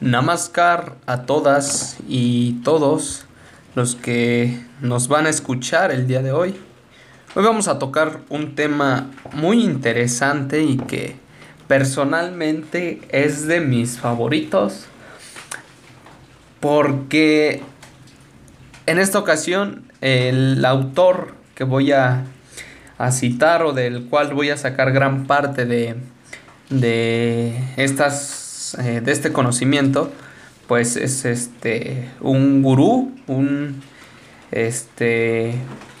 Namaskar a todas y todos los que nos van a escuchar el día de hoy. Hoy vamos a tocar un tema muy interesante y que personalmente es de mis favoritos porque en esta ocasión el autor que voy a, citar o del cual voy a sacar gran parte de, de estas eh, de este conocimiento, pues es este un gurú, un este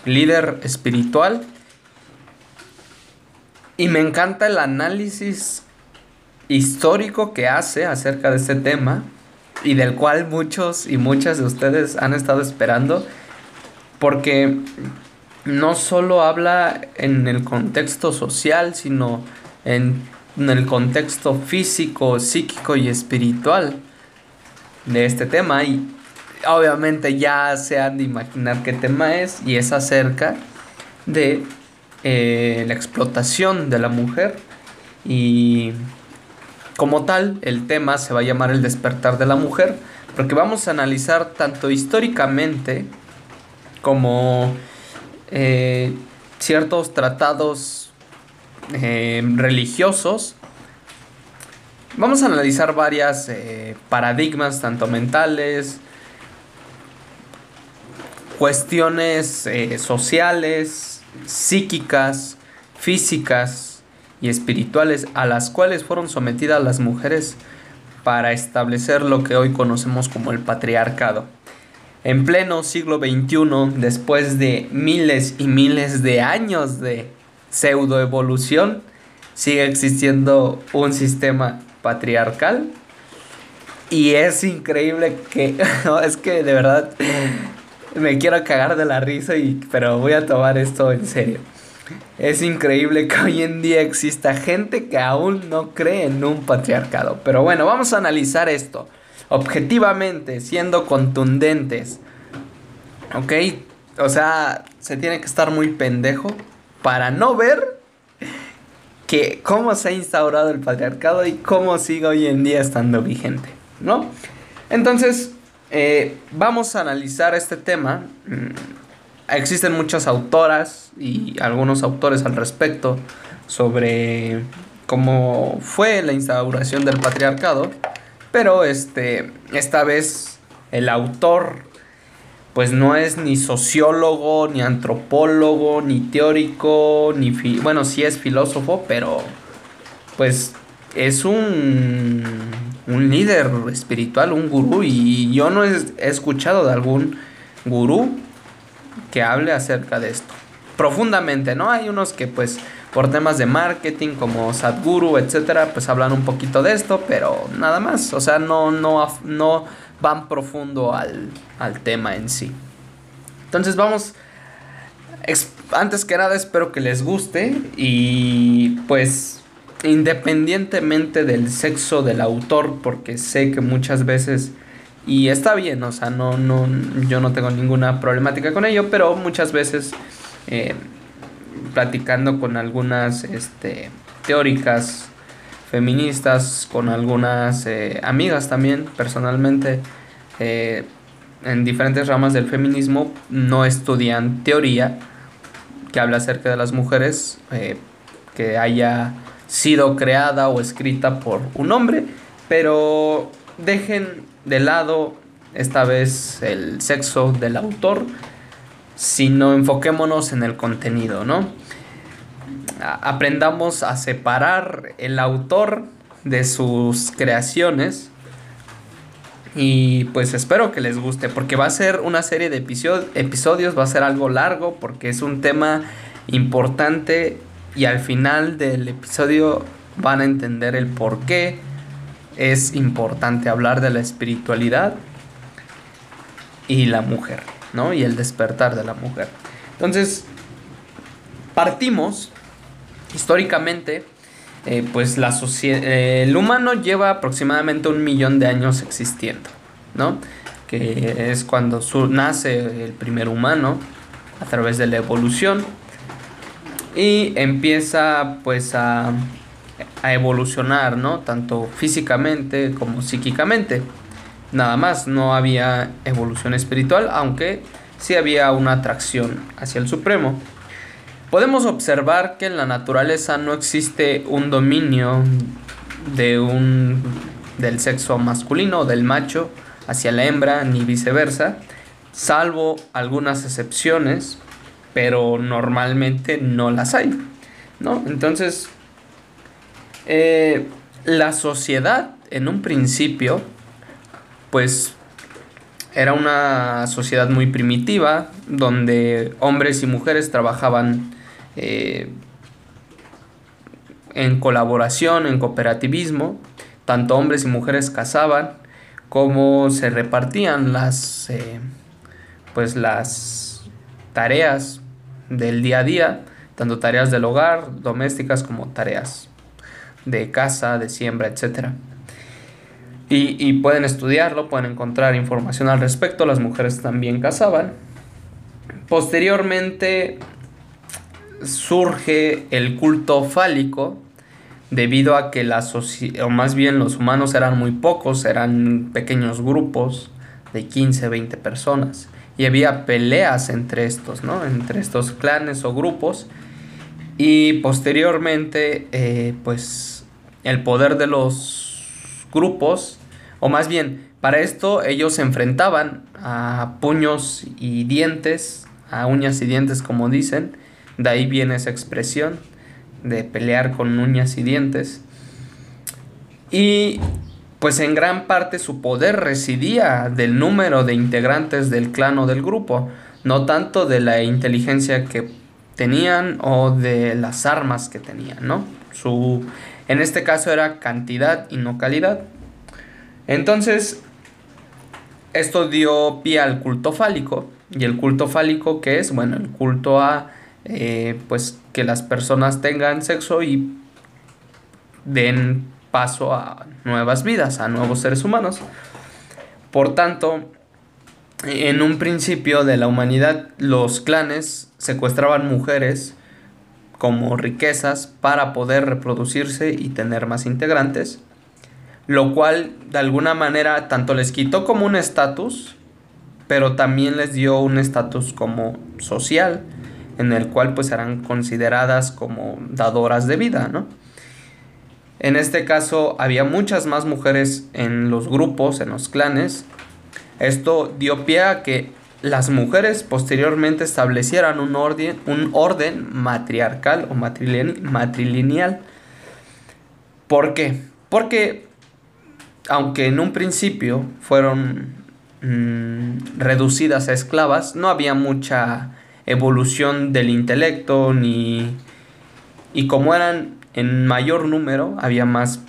líder espiritual. Y me encanta el análisis histórico que hace acerca de este tema y del cual muchos y muchas de ustedes han estado esperando porque no solo habla en el contexto social, sino en en el contexto físico, psíquico y espiritual de este tema. Y obviamente ya se han de imaginar qué tema es y es acerca de eh, la explotación de la mujer. Y como tal el tema se va a llamar el despertar de la mujer porque vamos a analizar tanto históricamente como eh, ciertos tratados eh, religiosos, vamos a analizar varias eh, paradigmas, tanto mentales, cuestiones eh, sociales, psíquicas, físicas y espirituales a las cuales fueron sometidas las mujeres para establecer lo que hoy conocemos como el patriarcado. En pleno siglo XXI, después de miles y miles de años de pseudoevolución, sigue existiendo un sistema patriarcal. Y es increíble que, es que de verdad me quiero cagar de la risa, y, pero voy a tomar esto en serio. Es increíble que hoy en día exista gente que aún no cree en un patriarcado. Pero bueno, vamos a analizar esto objetivamente, siendo contundentes. ¿Ok? O sea, se tiene que estar muy pendejo para no ver que cómo se ha instaurado el patriarcado y cómo sigue hoy en día estando vigente, ¿no? Entonces, eh, vamos a analizar este tema. Mm, existen muchas autoras y algunos autores al respecto sobre cómo fue la instauración del patriarcado, pero este, esta vez el autor pues no es ni sociólogo, ni antropólogo, ni teórico, ni... bueno, sí es filósofo, pero pues es un, un líder espiritual, un gurú, y yo no he, escuchado de algún gurú que hable acerca de esto. Profundamente, ¿no? Hay unos que pues por temas de marketing como Sadhguru, etcétera, pues hablan un poquito de esto, pero nada más, o sea, no, no, no van profundo al, tema en sí. Entonces vamos, antes que nada espero que les guste y pues independientemente del sexo del autor, porque sé que muchas veces, y está bien, o sea, no, no, yo no tengo ninguna problemática con ello, pero muchas veces eh, platicando con algunas este, teóricas feministas, con algunas eh, amigas también, personalmente, eh, en diferentes ramas del feminismo, no estudian teoría que habla acerca de las mujeres, eh, que haya sido creada o escrita por un hombre, pero dejen de lado esta vez el sexo del autor, sino enfoquémonos en el contenido, ¿no? Aprendamos a separar el autor de sus creaciones. Y pues espero que les guste, porque va a ser una serie de episodios, va a ser algo largo, porque es un tema importante y al final del episodio van a entender el por qué es importante hablar de la espiritualidad y la mujer, ¿no? Y el despertar de la mujer. Entonces, partimos históricamente, eh, pues la eh, el humano lleva aproximadamente un millón de años existiendo, ¿no? Que es cuando nace el primer humano a través de la evolución y empieza pues a, a evolucionar, ¿no? Tanto físicamente como psíquicamente. Nada más, no había evolución espiritual, aunque sí había una atracción hacia el Supremo. Podemos observar que en la naturaleza no existe un dominio de un del sexo masculino del macho hacia la hembra ni viceversa, salvo algunas excepciones, pero normalmente no las hay, ¿no? Entonces, eh, la sociedad en un principio, pues era una sociedad muy primitiva, donde hombres y mujeres trabajaban eh, en colaboración, en cooperativismo, tanto hombres y mujeres cazaban, como se repartían las, eh, pues las tareas del día a día, tanto tareas del hogar, domésticas, como tareas de casa, de siembra, etc. Y, y, pueden estudiarlo, pueden encontrar información al respecto, las mujeres también cazaban. Posteriormente surge el culto fálico, debido a que o más bien los humanos eran muy pocos, eran pequeños grupos de 15, 20 personas. Y había peleas entre estos, ¿no? Entre estos clanes o grupos. Y posteriormente, eh, pues, el poder de los grupos, o más bien, para esto ellos se enfrentaban a puños y dientes, a uñas y dientes como dicen, de ahí viene esa expresión de pelear con uñas y dientes. Y pues en gran parte su poder residía del número de integrantes del clan o del grupo, no tanto de la inteligencia que tenían o de las armas que tenían, ¿no? Su, en este caso era cantidad y no calidad. Entonces, esto dio pie al culto fálico. ¿Y el culto fálico qué es? Bueno, el culto a eh, pues que las personas tengan sexo y den paso a nuevas vidas, a nuevos seres humanos. Por tanto, en un principio de la humanidad, los clanes secuestraban mujeres como riquezas para poder reproducirse y tener más integrantes, lo cual de alguna manera tanto les quitó como un estatus, pero también les dio un estatus como social, en el cual pues eran consideradas como dadoras de vida, ¿no? En este caso había muchas más mujeres en los grupos, en los clanes. Esto dio pie a que las mujeres posteriormente establecieran un orden, un orden matriarcal o matrilineal. ¿Por qué? Porque aunque en un principio fueron mm, reducidas a esclavas, no había mucha evolución del intelecto, ni... Y como eran en mayor número, había más...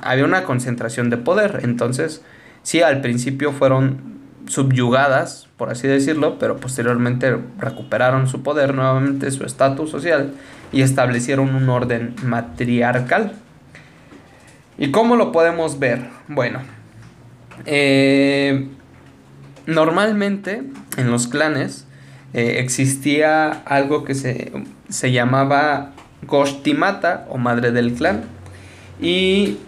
Había una concentración de poder. Entonces, sí, al principio fueron subyugadas, por así decirlo, pero posteriormente recuperaron su poder nuevamente, su estatus social, y establecieron un orden matriarcal. ¿Y cómo lo podemos ver? Bueno, eh, normalmente en los clanes eh, existía algo que se, se llamaba Goshtimata o madre del clan y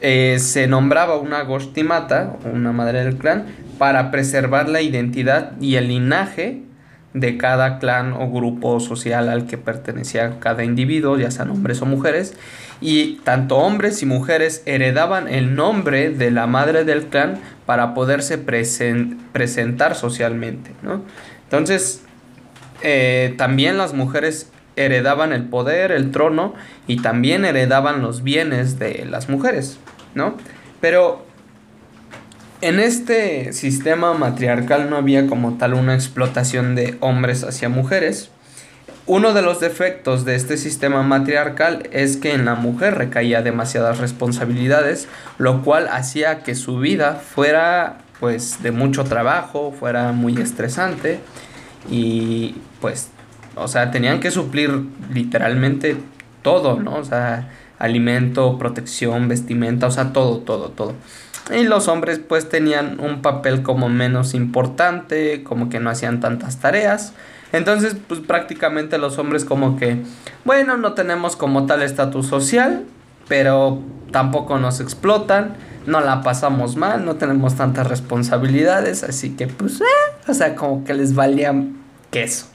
eh, se nombraba una Goshtimata o una madre del clan para preservar la identidad y el linaje de cada clan o grupo social al que pertenecía cada individuo, ya sean hombres o mujeres, y tanto hombres y mujeres heredaban el nombre de la madre del clan para poderse presentar socialmente, ¿no? Entonces, eh, también las mujeres heredaban el poder, el trono y también heredaban los bienes de las mujeres, ¿no? Pero en este sistema matriarcal no había como tal una explotación de hombres hacia mujeres. Uno de los defectos de este sistema matriarcal es que en la mujer recaía demasiadas responsabilidades, lo cual hacía que su vida fuera pues de mucho trabajo, fuera muy estresante y pues, o sea, tenían que suplir literalmente todo, ¿no? O sea, alimento, protección, vestimenta, o sea, todo, todo, todo. Y los hombres pues tenían un papel como menos importante, como que no hacían tantas tareas, Entonces, pues prácticamente los hombres como que, bueno, no tenemos como tal estatus social, pero tampoco nos explotan, no la pasamos mal, no tenemos tantas responsabilidades, así que pues, eh, o sea, como que les valía queso.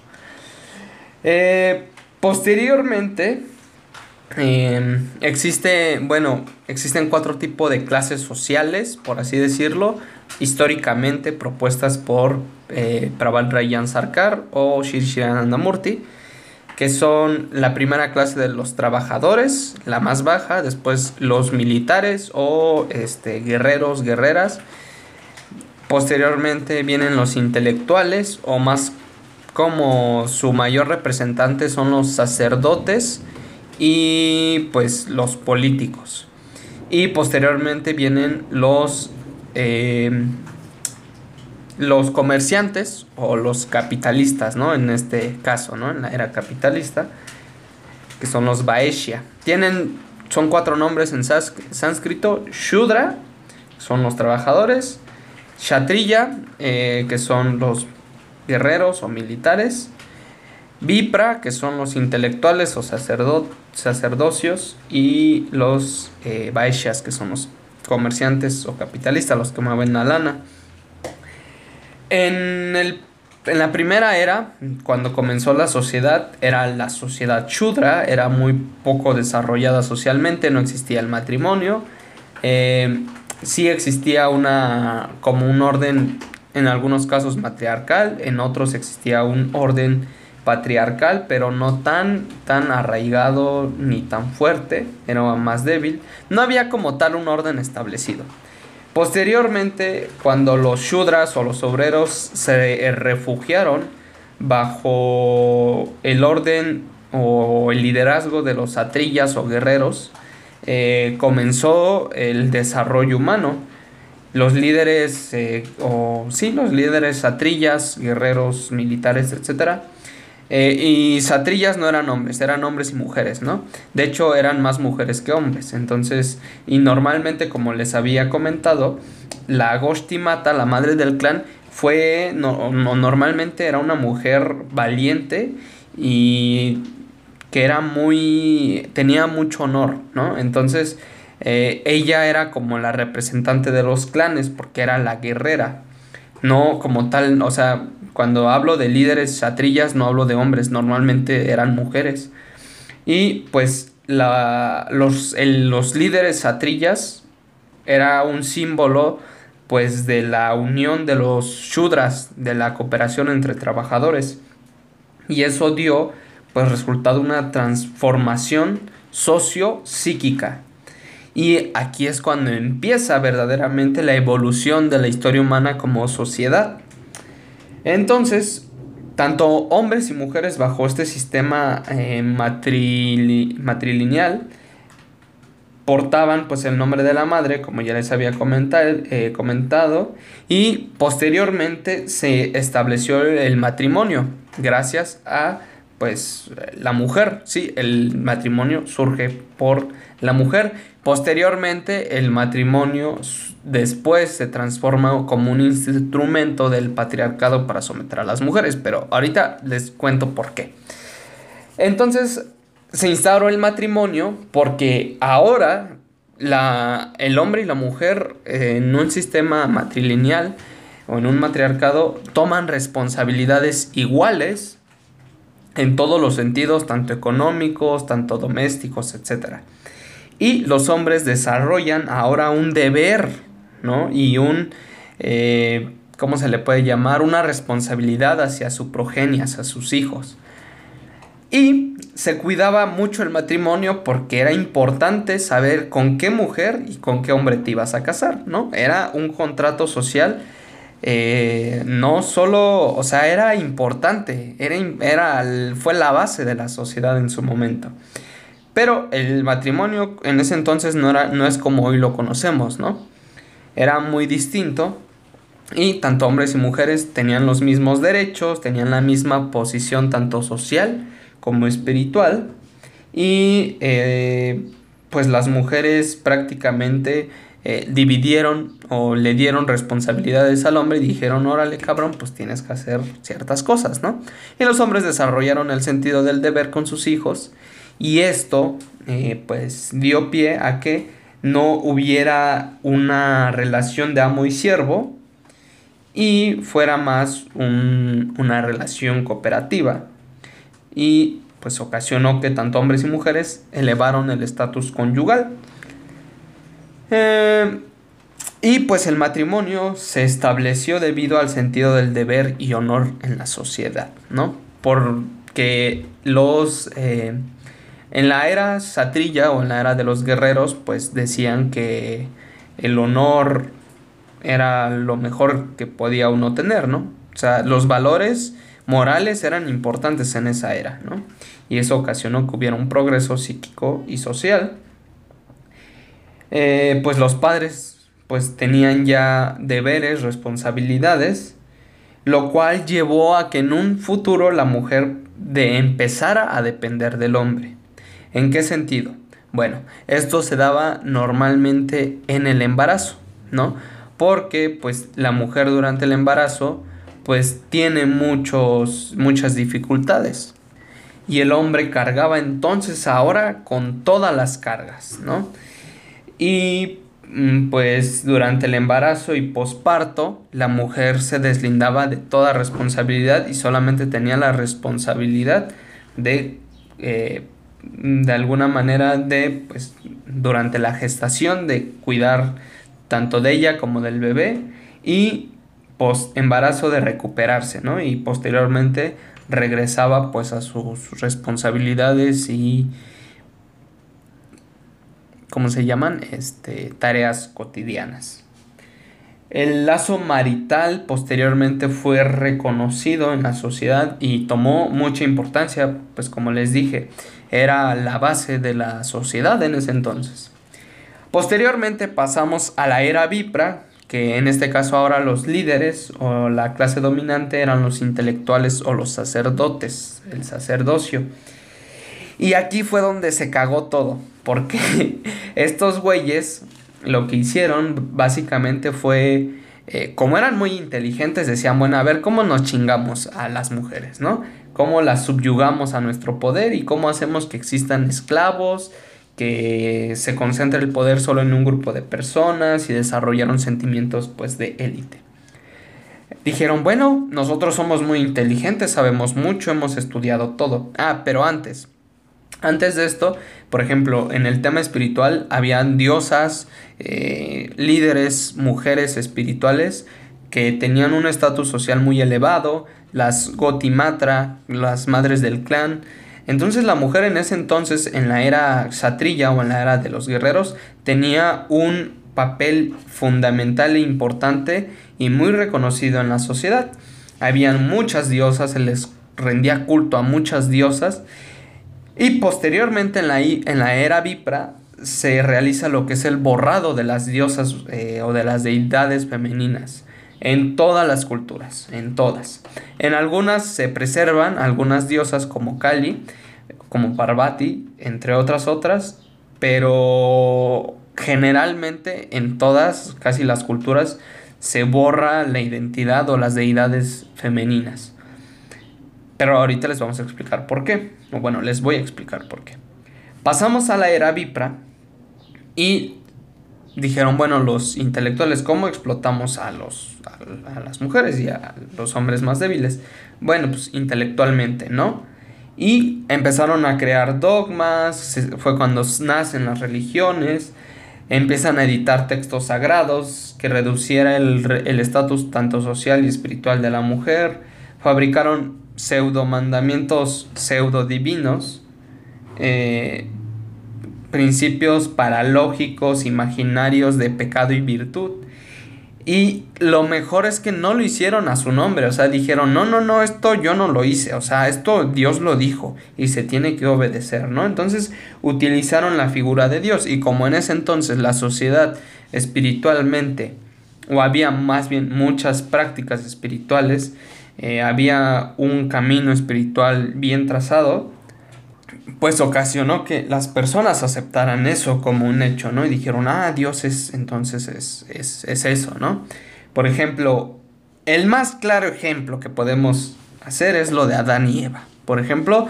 Eh, posteriormente, em, existe, bueno, existen cuatro tipos de clases sociales, por así decirlo, históricamente propuestas por eh, Rayan Sarkar o Shri Murti que son la primera clase de los trabajadores, la más baja, después los militares o este, guerreros, guerreras. Posteriormente vienen los intelectuales o más como su mayor representante son los sacerdotes y pues los políticos. Y posteriormente vienen los eh, los comerciantes o los capitalistas, ¿no? En este caso, ¿no? En la era capitalista, que son los Vaeshya. Tienen, son cuatro nombres en sánscrito. Shudra, son los trabajadores. Kshatriya, eh, que son los guerreros o militares. Vipra, que son los intelectuales o sacerdocios. Y los eh, Vaishyas, que son los comerciantes o capitalistas, los que mueven la lana. En, el, en la primera era, cuando comenzó la sociedad, era la sociedad chudra, era muy poco desarrollada socialmente, no existía el matrimonio. Eh, sí existía una, como un orden, en algunos casos matriarcal, en otros existía un orden patriarcal, pero no tan, tan arraigado ni tan fuerte, era más débil. No había como tal un orden establecido. Posteriormente, cuando los Shudras o los obreros se refugiaron bajo el orden o el liderazgo de los atrillas o guerreros, eh, comenzó el desarrollo humano. Los líderes, eh, o sí, los líderes atrillas, guerreros, militares, etcétera, eh, y satrillas no eran hombres, eran hombres y mujeres, ¿no? De hecho, eran más mujeres que hombres. Entonces, y normalmente, como les había comentado, la Goshti Mata, la madre del clan, fue, no, normalmente era una mujer valiente y que era muy, tenía mucho honor, ¿no? Entonces, eh, ella era como la representante de los clanes porque era la guerrera, no como tal, o sea, cuando hablo de líderes chatrillas no hablo de hombres, normalmente eran mujeres. Y pues la, los, los líderes chatrillas era un símbolo pues de la unión de los shudras, de la cooperación entre trabajadores. Y eso dio pues resultado una transformación socio-psíquica. Y aquí es cuando empieza verdaderamente la evolución de la historia humana como sociedad. Entonces, tanto hombres y mujeres bajo este sistema eh, matrilineal portaban pues el nombre de la madre, como ya les había eh, comentado, y posteriormente se estableció el matrimonio gracias a pues la mujer, sí, el matrimonio surge por la mujer. Posteriormente el matrimonio después se transforma como un instrumento del patriarcado para someter a las mujeres, pero ahorita les cuento por qué. Entonces se instauró el matrimonio porque ahora la, el hombre y la mujer en un sistema matrilineal o en un matriarcado toman responsabilidades iguales en todos los sentidos, tanto económicos, tanto domésticos, etc. Y los hombres desarrollan ahora un deber, ¿no? Y un, eh, ¿cómo se le puede llamar? Una responsabilidad hacia su progenie, hacia sus hijos. Y se cuidaba mucho el matrimonio porque era importante saber con qué mujer y con qué hombre te ibas a casar, ¿no? Era un contrato social eh, no solo, o sea, era importante, era, era, fue la base de la sociedad en su momento. Pero el matrimonio en ese entonces no, era, no es como hoy lo conocemos, ¿no? Era muy distinto y tanto hombres y mujeres tenían los mismos derechos, tenían la misma posición tanto social como espiritual y eh, pues las mujeres prácticamente eh, dividieron o le dieron responsabilidades al hombre y dijeron, órale cabrón, pues tienes que hacer ciertas cosas, ¿no? Y los hombres desarrollaron el sentido del deber con sus hijos y esto eh, pues dio pie a que no hubiera una relación de amo y siervo y fuera más una relación cooperativa y pues ocasionó que tanto hombres y mujeres elevaron el estatus conyugal. Eh, y pues el matrimonio se estableció debido al sentido del deber y honor en la sociedad, ¿no? Porque los... Eh, en la era satrilla o en la era de los guerreros, pues decían que el honor era lo mejor que podía uno tener, ¿no? O sea, los valores morales eran importantes en esa era, ¿no? Y eso ocasionó que hubiera un progreso psíquico y social eh, pues los padres pues tenían ya deberes, responsabilidades, lo cual llevó a que en un futuro la mujer de empezara a depender del hombre. ¿En qué sentido? Bueno, esto se daba normalmente en el embarazo, ¿no? Porque pues la mujer durante el embarazo pues tiene muchos, muchas dificultades. Y el hombre cargaba entonces ahora con todas las cargas, ¿no? Y mm, pues durante el embarazo y posparto, la mujer se deslindaba de toda responsabilidad y solamente tenía la responsabilidad de, eh, de alguna manera, de, pues, durante la gestación, de cuidar tanto de ella como del bebé y post embarazo de recuperarse, ¿no? Y posteriormente regresaba pues a sus responsabilidades y ¿cómo se llaman? Este, tareas cotidianas. El lazo marital posteriormente fue reconocido en la sociedad y tomó mucha importancia, pues como les dije, era la base de la sociedad en ese entonces. Posteriormente pasamos a la era Vipra, que en este caso ahora los líderes o la clase dominante eran los intelectuales o los sacerdotes, el sacerdocio. Y aquí fue donde se cagó todo. Porque estos güeyes lo que hicieron básicamente fue, eh, como eran muy inteligentes, decían, bueno, a ver cómo nos chingamos a las mujeres, ¿no? Cómo las subyugamos a nuestro poder y cómo hacemos que existan esclavos, que se concentre el poder solo en un grupo de personas y desarrollaron sentimientos pues de élite. Dijeron, bueno, nosotros somos muy inteligentes, sabemos mucho, hemos estudiado todo. Ah, pero antes, antes de esto, por ejemplo, en el tema espiritual habían diosas, eh, líderes, mujeres espirituales que tenían un estatus social muy elevado, las Gotimatra, las madres del clan. Entonces la mujer en ese entonces, en la era satrilla o en la era de los guerreros, tenía un papel fundamental e importante y muy reconocido en la sociedad. Habían muchas diosas, se les rendía culto a muchas diosas y posteriormente en la, en la era Vipra se realiza lo que es el borrado de las diosas eh, o de las deidades femeninas en todas las culturas, en todas. En algunas se preservan algunas diosas como Kali, como Parvati, entre otras otras, pero generalmente en todas, casi las culturas, se borra la identidad o las deidades femeninas. Pero ahorita les vamos a explicar por qué. O bueno, les voy a explicar por qué. Pasamos a la era Vipra y dijeron, bueno, los intelectuales, ¿cómo explotamos a, los, a, las mujeres y a los hombres más débiles? Bueno, pues intelectualmente, ¿no? Y empezaron a crear dogmas, fue cuando nacen las religiones, empiezan a editar textos sagrados que reduciera el estatus tanto social y espiritual de la mujer, fabricaron pseudo mandamientos pseudo divinos, eh, principios paralógicos, imaginarios de pecado y virtud. Y lo mejor es que no lo hicieron a su nombre, o sea, dijeron, no, no, no, esto yo no lo hice, o sea, esto Dios lo dijo y se tiene que obedecer, ¿no? Entonces utilizaron la figura de Dios y como en ese entonces la sociedad espiritualmente, o había más bien muchas prácticas espirituales, eh, había un camino espiritual bien trazado, pues ocasionó que las personas aceptaran eso como un hecho, ¿no? Y dijeron, ah, Dios es, entonces es, es, es eso, ¿no? Por ejemplo, el más claro ejemplo que podemos hacer es lo de Adán y Eva. Por ejemplo,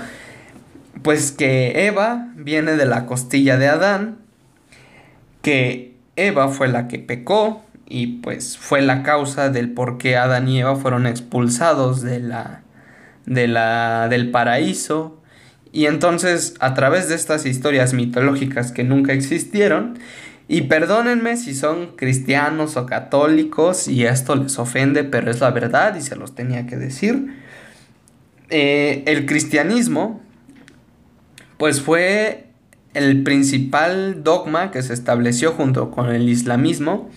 pues que Eva viene de la costilla de Adán, que Eva fue la que pecó y pues fue la causa del por qué Adán y Eva fueron expulsados de la, de la, del paraíso. Y entonces a través de estas historias mitológicas que nunca existieron, y perdónenme si son cristianos o católicos y esto les ofende, pero es la verdad y se los tenía que decir. Eh, el cristianismo, pues fue el principal dogma que se estableció junto con el islamismo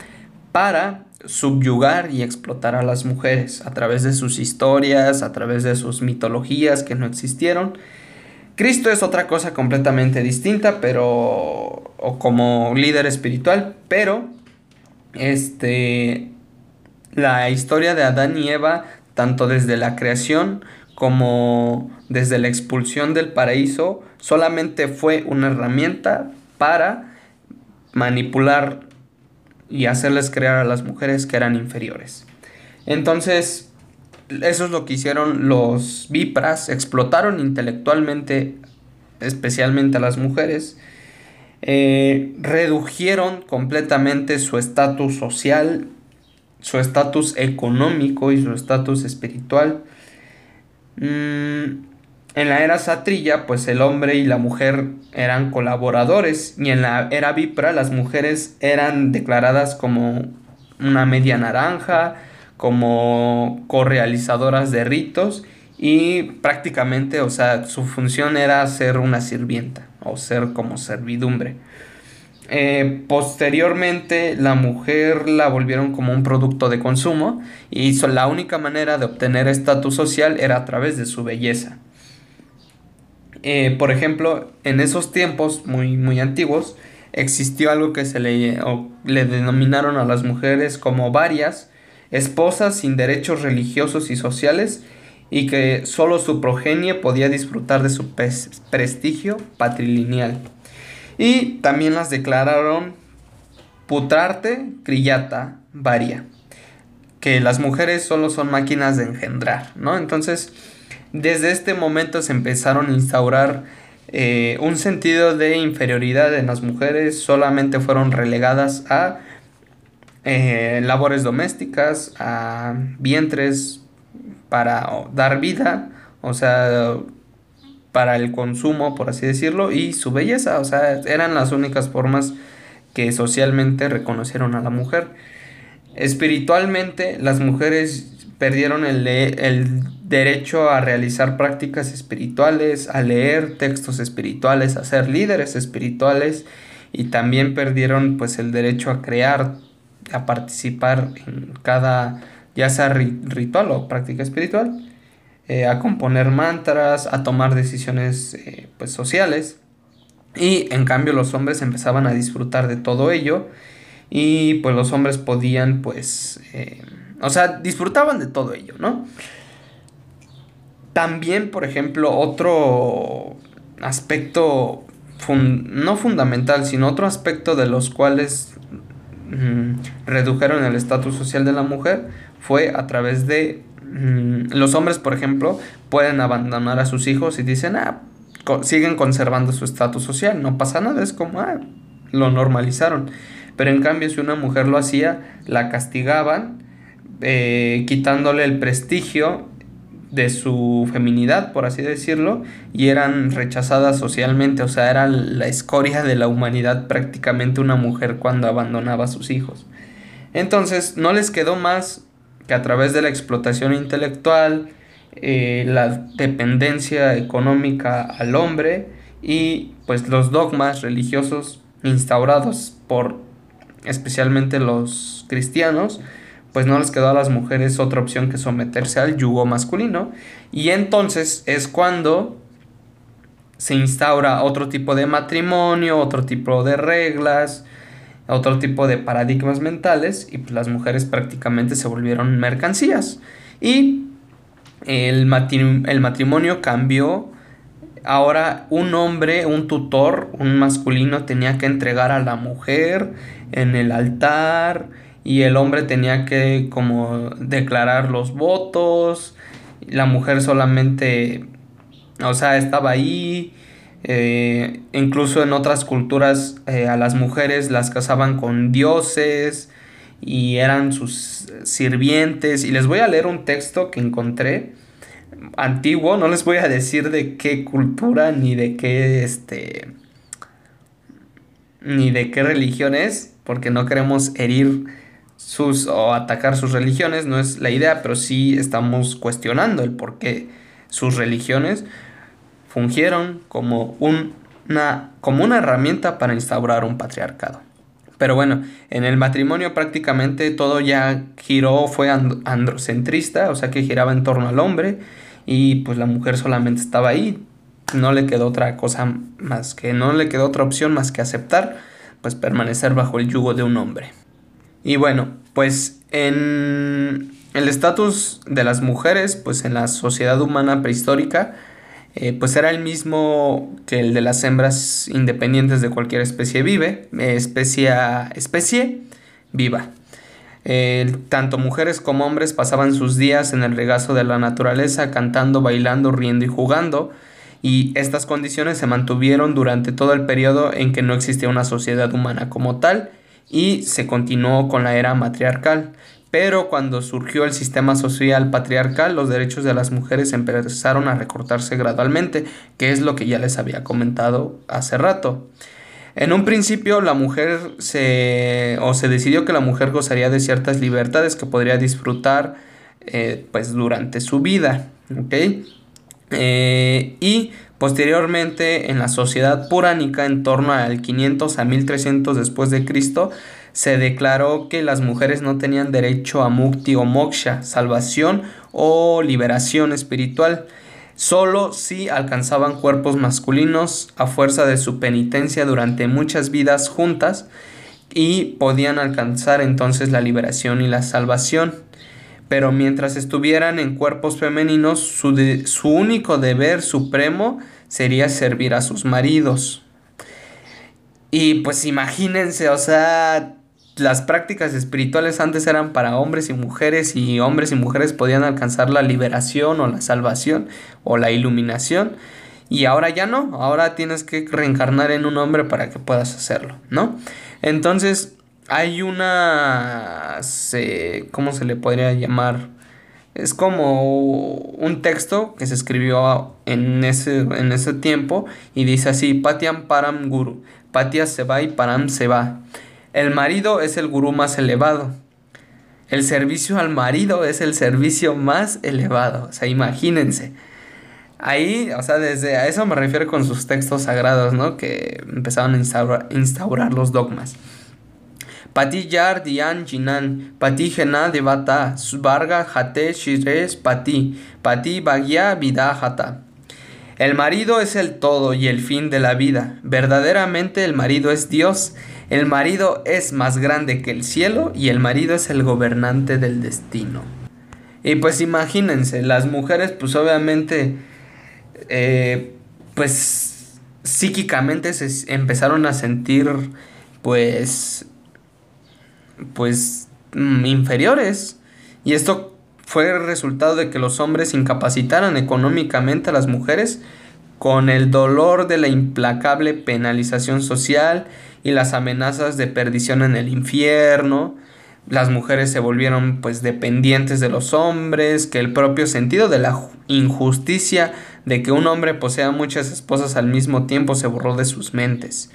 para subyugar y explotar a las mujeres a través de sus historias, a través de sus mitologías que no existieron. Cristo es otra cosa completamente distinta, pero o como líder espiritual, pero este la historia de Adán y Eva tanto desde la creación como desde la expulsión del paraíso solamente fue una herramienta para manipular y hacerles crear a las mujeres que eran inferiores. Entonces, eso es lo que hicieron los Vipras, explotaron intelectualmente, especialmente a las mujeres, eh, redujeron completamente su estatus social, su estatus económico y su estatus espiritual. Mm, en la era satrilla, pues el hombre y la mujer eran colaboradores y en la era Vipra las mujeres eran declaradas como una media naranja, como correalizadoras de ritos y prácticamente, o sea, su función era ser una sirvienta o ser como servidumbre. Eh, posteriormente la mujer la volvieron como un producto de consumo y la única manera de obtener estatus social era a través de su belleza. Eh, por ejemplo, en esos tiempos muy, muy antiguos existió algo que se le, le denominaron a las mujeres como varias, esposas sin derechos religiosos y sociales y que solo su progenie podía disfrutar de su prestigio patrilineal. Y también las declararon putrarte, crillata, varia, que las mujeres solo son máquinas de engendrar, ¿no? Entonces, desde este momento se empezaron a instaurar eh, un sentido de inferioridad en las mujeres, solamente fueron relegadas a eh, labores domésticas, a vientres para dar vida, o sea, para el consumo, por así decirlo, y su belleza, o sea, eran las únicas formas que socialmente reconocieron a la mujer. Espiritualmente, las mujeres perdieron el, el derecho a realizar prácticas espirituales, a leer textos espirituales, a ser líderes espirituales y también perdieron pues el derecho a crear a participar en cada, ya sea ritual o práctica espiritual, eh, a componer mantras, a tomar decisiones eh, pues, sociales. Y en cambio los hombres empezaban a disfrutar de todo ello y pues los hombres podían pues, eh, o sea, disfrutaban de todo ello, ¿no? También, por ejemplo, otro aspecto, no fundamental, sino otro aspecto de los cuales redujeron el estatus social de la mujer fue a través de los hombres, por ejemplo, pueden abandonar a sus hijos y dicen, ah, siguen conservando su estatus social, no pasa nada, es como, ah, lo normalizaron. Pero en cambio, si una mujer lo hacía, la castigaban, eh, quitándole el prestigio de su feminidad, por así decirlo, y eran rechazadas socialmente, o sea, era la escoria de la humanidad prácticamente una mujer cuando abandonaba a sus hijos. Entonces, no les quedó más que a través de la explotación intelectual, eh, la dependencia económica al hombre y pues los dogmas religiosos instaurados por especialmente los cristianos, pues no les quedó a las mujeres otra opción que someterse al yugo masculino. Y entonces es cuando se instaura otro tipo de matrimonio, otro tipo de reglas, otro tipo de paradigmas mentales y pues las mujeres prácticamente se volvieron mercancías. Y el, el matrimonio cambió ahora un hombre, un tutor, un masculino tenía que entregar a la mujer en el altar y el hombre tenía que como declarar los votos, la mujer solamente, o sea, estaba ahí, eh, incluso en otras culturas eh, a las mujeres las casaban con dioses y eran sus sirvientes. Y les voy a leer un texto que encontré antiguo, no les voy a decir de qué cultura ni de qué este ni de qué religión es, porque no queremos herir sus o atacar sus religiones, no es la idea, pero sí estamos cuestionando el por qué sus religiones fungieron como una, como una herramienta para instaurar un patriarcado. Pero bueno, en el matrimonio prácticamente todo ya giró, fue androcentrista, o sea que giraba en torno al hombre y pues la mujer solamente estaba ahí. No le quedó otra cosa más que, no le quedó otra opción más que aceptar, pues permanecer bajo el yugo de un hombre. Y bueno, pues en el estatus de las mujeres, pues en la sociedad humana prehistórica, eh, pues era el mismo que el de las hembras independientes de cualquier especie vive, eh, especie, especie viva. Tanto mujeres como hombres pasaban sus días en el regazo de la naturaleza, cantando, bailando, riendo y jugando, y estas condiciones se mantuvieron durante todo el periodo en que no existía una sociedad humana como tal, y se continuó con la era matriarcal. Pero cuando surgió el sistema social patriarcal, los derechos de las mujeres empezaron a recortarse gradualmente, que es lo que ya les había comentado hace rato. En un principio la mujer se o se decidió que la mujer gozaría de ciertas libertades que podría disfrutar eh, pues durante su vida. Eh, y posteriormente en la sociedad puránica en torno al 500 a 1300 después de Cristo se declaró que las mujeres no tenían derecho a mukti o moksha, salvación o liberación espiritual solo si alcanzaban cuerpos masculinos a fuerza de su penitencia durante muchas vidas juntas y podían alcanzar entonces la liberación y la salvación. Pero mientras estuvieran en cuerpos femeninos, su, su único deber supremo sería servir a sus maridos. Y pues imagínense, o sea, las prácticas espirituales antes eran para hombres y mujeres y hombres y mujeres podían alcanzar la liberación o la salvación o la iluminación y ahora ya no, ahora tienes que reencarnar en un hombre para que puedas hacerlo, ¿no? Entonces hay una, ¿cómo se le podría llamar? Es como un texto que se escribió en ese, en ese tiempo y dice así, Patiam Param Guru, Patya va y Param va el marido es el gurú más elevado. El servicio al marido es el servicio más elevado. O sea, imagínense. Ahí, o sea, desde a eso me refiero con sus textos sagrados, ¿no? Que empezaron a instaurar, los dogmas. Pati yar dian jinan, pati gena shires pati, pati bagya. El marido es el todo y el fin de la vida. Verdaderamente el marido es Dios el marido es más grande que el cielo y el marido es el gobernante del destino. Y pues imagínense, las mujeres pues obviamente eh, pues psíquicamente se empezaron a sentir pues pues mm, inferiores y esto fue el resultado de que los hombres incapacitaran económicamente a las mujeres con el dolor de la implacable penalización social y las amenazas de perdición en el infierno. Las mujeres se volvieron pues dependientes de los hombres, que el propio sentido de la injusticia de que un hombre posea muchas esposas al mismo tiempo se borró de sus mentes.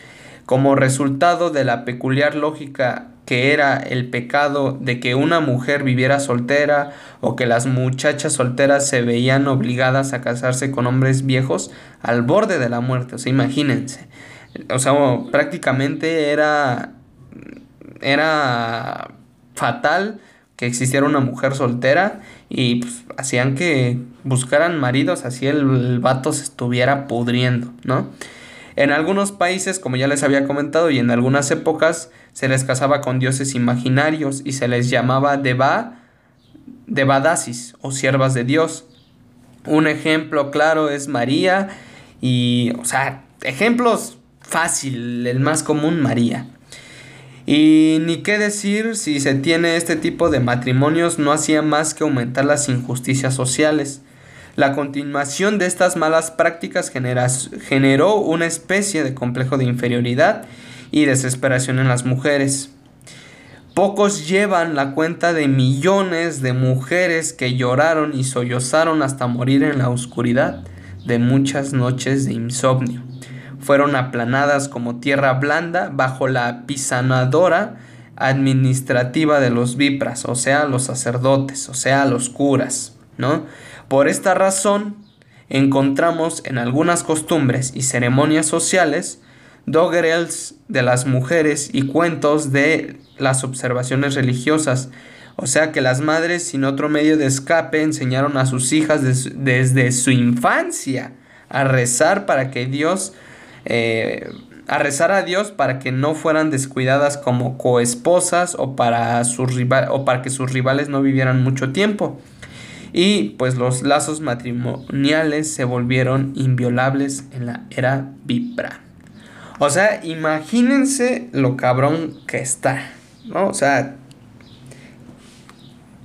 Como resultado de la peculiar lógica que era el pecado de que una mujer viviera soltera o que las muchachas solteras se veían obligadas a casarse con hombres viejos al borde de la muerte. O sea, imagínense. O sea, prácticamente era, era fatal que existiera una mujer soltera y pues, hacían que buscaran maridos, así el, el vato se estuviera pudriendo, ¿no? En algunos países, como ya les había comentado, y en algunas épocas se les casaba con dioses imaginarios y se les llamaba deva, devadasis o siervas de Dios. Un ejemplo claro es María Y, o sea, ejemplos fácil, el más común, María. Y ni qué decir si se tiene este tipo de matrimonios no hacía más que aumentar las injusticias sociales. La continuación de estas malas prácticas generó una especie de complejo de inferioridad y desesperación en las mujeres. Pocos llevan la cuenta de millones de mujeres que lloraron y sollozaron hasta morir en la oscuridad de muchas noches de insomnio fueron aplanadas como tierra blanda bajo la pisanadora administrativa de los vipras, o sea, los sacerdotes, o sea, los curas, ¿no? Por esta razón, encontramos en algunas costumbres y ceremonias sociales doggerels de las mujeres y cuentos de las observaciones religiosas, o sea que las madres sin otro medio de escape enseñaron a sus hijas desde su infancia a rezar para que Dios eh, a rezar a Dios para que no fueran descuidadas como coesposas o para, sus o para que sus rivales no vivieran mucho tiempo. Y pues los lazos matrimoniales se volvieron inviolables en la era Vipra. O sea, imagínense lo cabrón que está, ¿no? O sea,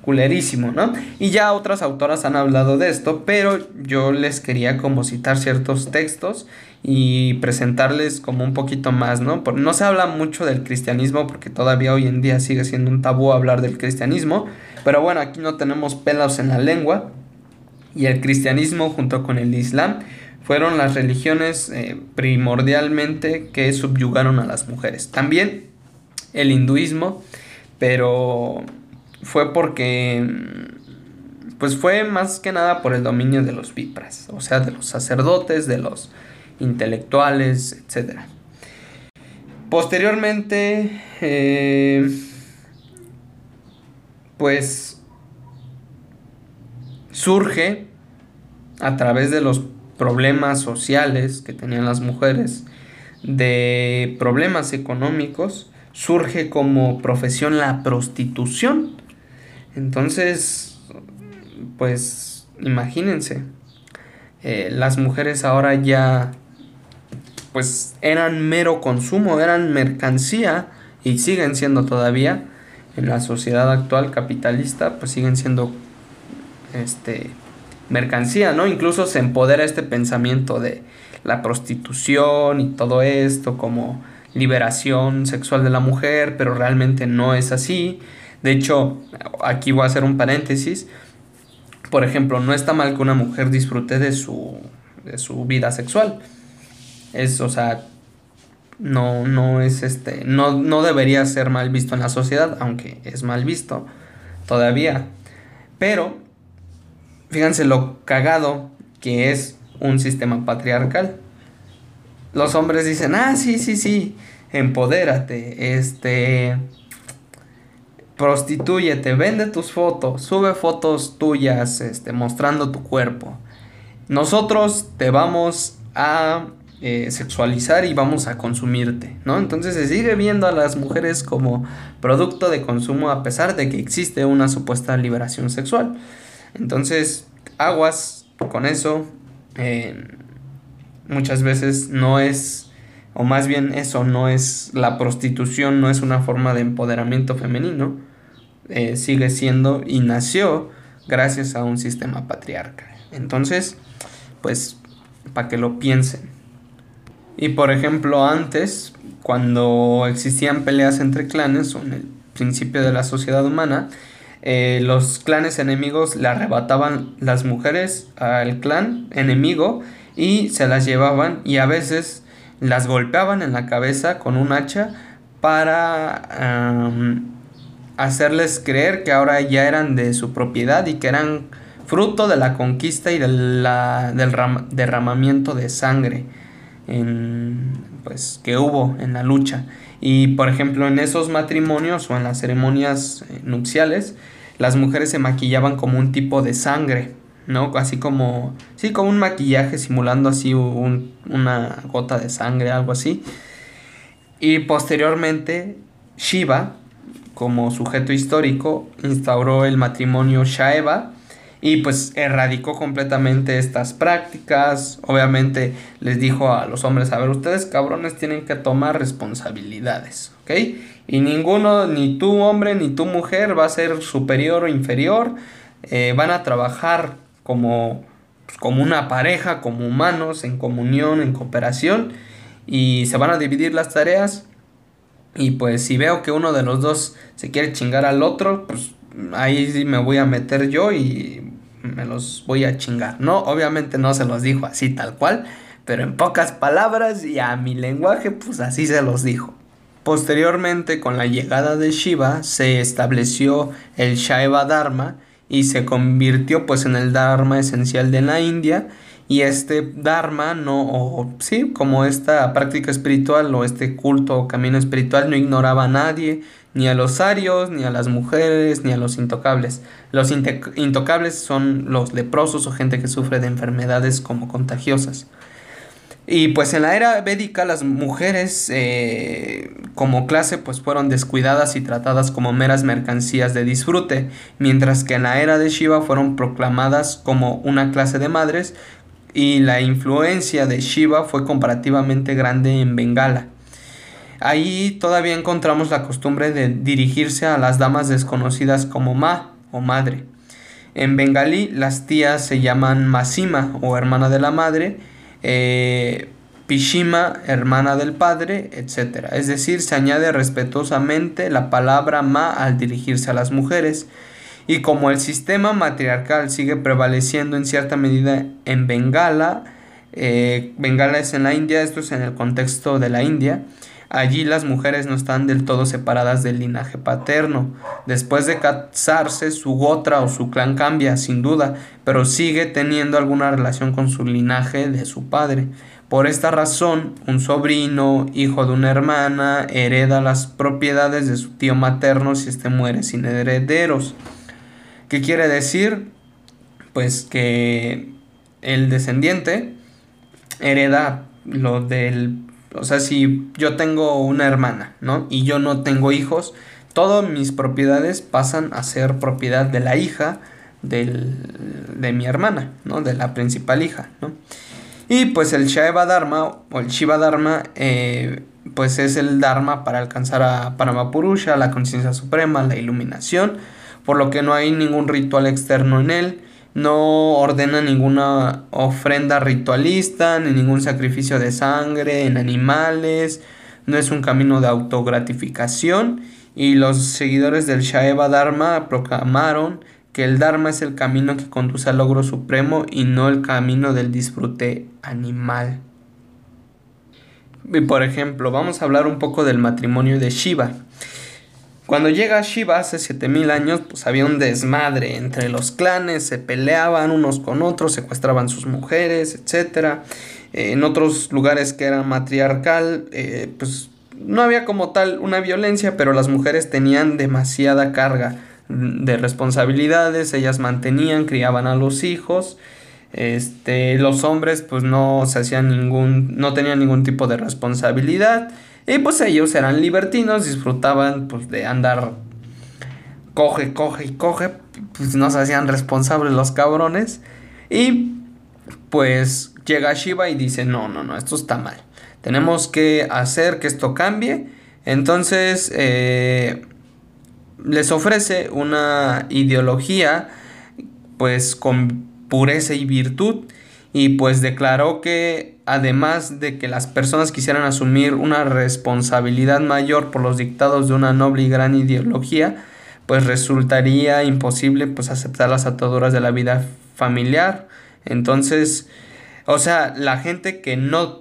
culerísimo, ¿no? Y ya otras autoras han hablado de esto, pero yo les quería como citar ciertos textos y presentarles como un poquito más, ¿no? no se habla mucho del cristianismo porque todavía hoy en día sigue siendo un tabú hablar del cristianismo, pero bueno, aquí no tenemos pelos en la lengua y el cristianismo junto con el islam fueron las religiones eh, primordialmente que subyugaron a las mujeres. También el hinduismo, pero fue porque pues fue más que nada por el dominio de los vipras, o sea, de los sacerdotes, de los intelectuales, etc. Posteriormente, eh, pues surge a través de los problemas sociales que tenían las mujeres, de problemas económicos, surge como profesión la prostitución. Entonces, pues imagínense, eh, las mujeres ahora ya pues eran mero consumo, eran mercancía y siguen siendo todavía en la sociedad actual capitalista, pues siguen siendo este mercancía, ¿no? Incluso se empodera este pensamiento de la prostitución y todo esto como liberación sexual de la mujer, pero realmente no es así. De hecho, aquí voy a hacer un paréntesis. Por ejemplo, no está mal que una mujer disfrute de su, de su vida sexual es, o sea, no, no es este, no, no debería ser mal visto en la sociedad, aunque es mal visto todavía. Pero, fíjense lo cagado que es un sistema patriarcal. Los hombres dicen, ah, sí, sí, sí, empodérate, este, prostitúyete, vende tus fotos, sube fotos tuyas, este, mostrando tu cuerpo. Nosotros te vamos a eh, sexualizar y vamos a consumirte, ¿no? Entonces se sigue viendo a las mujeres como producto de consumo a pesar de que existe una supuesta liberación sexual. Entonces, aguas con eso. Eh, muchas veces no es, o más bien eso no es, la prostitución no es una forma de empoderamiento femenino. Eh, sigue siendo y nació gracias a un sistema patriarcal. Entonces, pues, para que lo piensen. Y por ejemplo, antes, cuando existían peleas entre clanes, o en el principio de la sociedad humana, eh, los clanes enemigos le arrebataban las mujeres al clan enemigo y se las llevaban y a veces las golpeaban en la cabeza con un hacha para hacerles creer que ahora ya eran de su propiedad y que eran fruto de la conquista y del derramamiento de sangre en, pues, que hubo en la lucha. Y por ejemplo, en esos matrimonios o en las ceremonias eh, nupciales, las mujeres se maquillaban como un tipo de sangre, ¿no? Así como, sí, como un maquillaje simulando así una gota de sangre, algo así. Y posteriormente, Shiva, como sujeto histórico, instauró el matrimonio Shaeva y pues erradicó completamente estas prácticas. Obviamente les dijo a los hombres, a ver, ustedes cabrones tienen que tomar responsabilidades, ¿ok? Y ninguno, ni tu hombre ni tu mujer va a ser superior o inferior. Eh, van a trabajar como, pues, como una pareja, como humanos, en comunión, en cooperación. Y se van a dividir las tareas. Y pues si veo que uno de los dos se quiere chingar al otro, pues ahí sí me voy a meter yo y me los voy a chingar. No, obviamente no se los dijo así tal cual, pero en pocas palabras y a mi lenguaje, pues así se los dijo. Posteriormente, con la llegada de Shiva, se estableció el Shaiva Dharma y se convirtió pues en el Dharma esencial de la India y este Dharma no, o sí, como esta práctica espiritual o este culto o camino espiritual no ignoraba a nadie, ni a los arios, ni a las mujeres, ni a los intocables. Los intocables son los leprosos o gente que sufre de enfermedades como contagiosas. Y pues en la era védica las mujeres eh, como clase pues fueron descuidadas y tratadas como meras mercancías de disfrute, mientras que en la era de Shiva fueron proclamadas como una clase de madres y la influencia de Shiva fue comparativamente grande en Bengala. Ahí todavía encontramos la costumbre de dirigirse a las damas desconocidas como ma o madre. En bengalí las tías se llaman masima o hermana de la madre, eh, pishima hermana del padre, etc. Es decir, se añade respetuosamente la palabra ma al dirigirse a las mujeres. Y como el sistema matriarcal sigue prevaleciendo en cierta medida en Bengala, eh, Bengala es en la India, esto es en el contexto de la India, Allí las mujeres no están del todo separadas del linaje paterno. Después de casarse, su gotra o su clan cambia, sin duda, pero sigue teniendo alguna relación con su linaje de su padre. Por esta razón, un sobrino, hijo de una hermana, hereda las propiedades de su tío materno si éste muere sin herederos. ¿Qué quiere decir? Pues que el descendiente hereda lo del o sea, si yo tengo una hermana, ¿no? Y yo no tengo hijos, todas mis propiedades pasan a ser propiedad de la hija del, de mi hermana, ¿no? De la principal hija, ¿no? Y pues el Shaiva Dharma o el Shiva Dharma, eh, pues es el Dharma para alcanzar a Paramapurusha, la conciencia suprema, la iluminación, por lo que no hay ningún ritual externo en él no ordena ninguna ofrenda ritualista, ni ningún sacrificio de sangre en animales, no es un camino de autogratificación y los seguidores del Shaeva Dharma proclamaron que el Dharma es el camino que conduce al logro supremo y no el camino del disfrute animal. Y por ejemplo, vamos a hablar un poco del matrimonio de Shiva. Cuando llega Shiva hace 7000 años, pues había un desmadre entre los clanes, se peleaban unos con otros, secuestraban sus mujeres, etc. en otros lugares que eran matriarcal, eh, pues no había como tal una violencia, pero las mujeres tenían demasiada carga de responsabilidades, ellas mantenían, criaban a los hijos. Este, los hombres pues no se hacían ningún, no tenían ningún tipo de responsabilidad. Y pues ellos eran libertinos, disfrutaban pues de andar coge, coge y coge, pues no se hacían responsables los cabrones. Y pues llega Shiva y dice, no, no, no, esto está mal. Tenemos que hacer que esto cambie. Entonces eh, les ofrece una ideología pues con pureza y virtud y pues declaró que además de que las personas quisieran asumir una responsabilidad mayor por los dictados de una noble y gran ideología, pues resultaría imposible pues aceptar las ataduras de la vida familiar. Entonces, o sea, la gente que no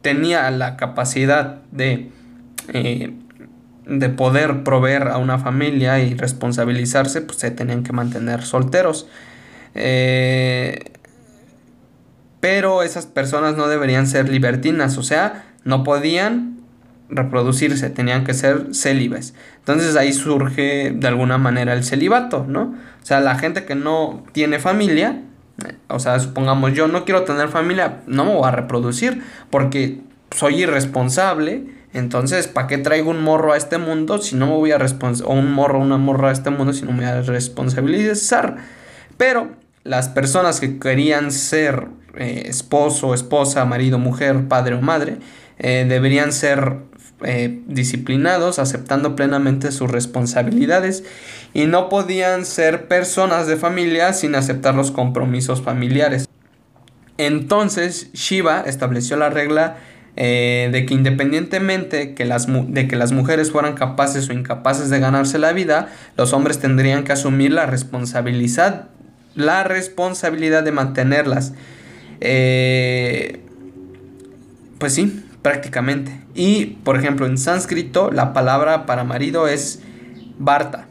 tenía la capacidad de, eh, de poder proveer a una familia y responsabilizarse, pues se tenían que mantener solteros. Eh, pero esas personas no deberían ser libertinas, o sea, no podían reproducirse, tenían que ser célibes. Entonces ahí surge de alguna manera el celibato, ¿no? O sea, la gente que no tiene familia, eh, o sea, supongamos yo no quiero tener familia, no me voy a reproducir porque soy irresponsable. Entonces, ¿para qué traigo un morro a este mundo si no me voy a responsabilizar, o un morro una morra a este mundo si no me voy a responsabilizar? Pero las personas que querían ser eh, esposo, esposa, marido, mujer, padre o madre, eh, deberían ser eh, disciplinados, aceptando plenamente sus responsabilidades y no podían ser personas de familia sin aceptar los compromisos familiares. Entonces Shiva estableció la regla de que independientemente que las, de que las mujeres fueran capaces o incapaces de ganarse la vida, los hombres tendrían que asumir la responsabilidad, la responsabilidad de mantenerlas. Eh, pues sí, prácticamente. Y, por ejemplo, en sánscrito la palabra para marido es Barta.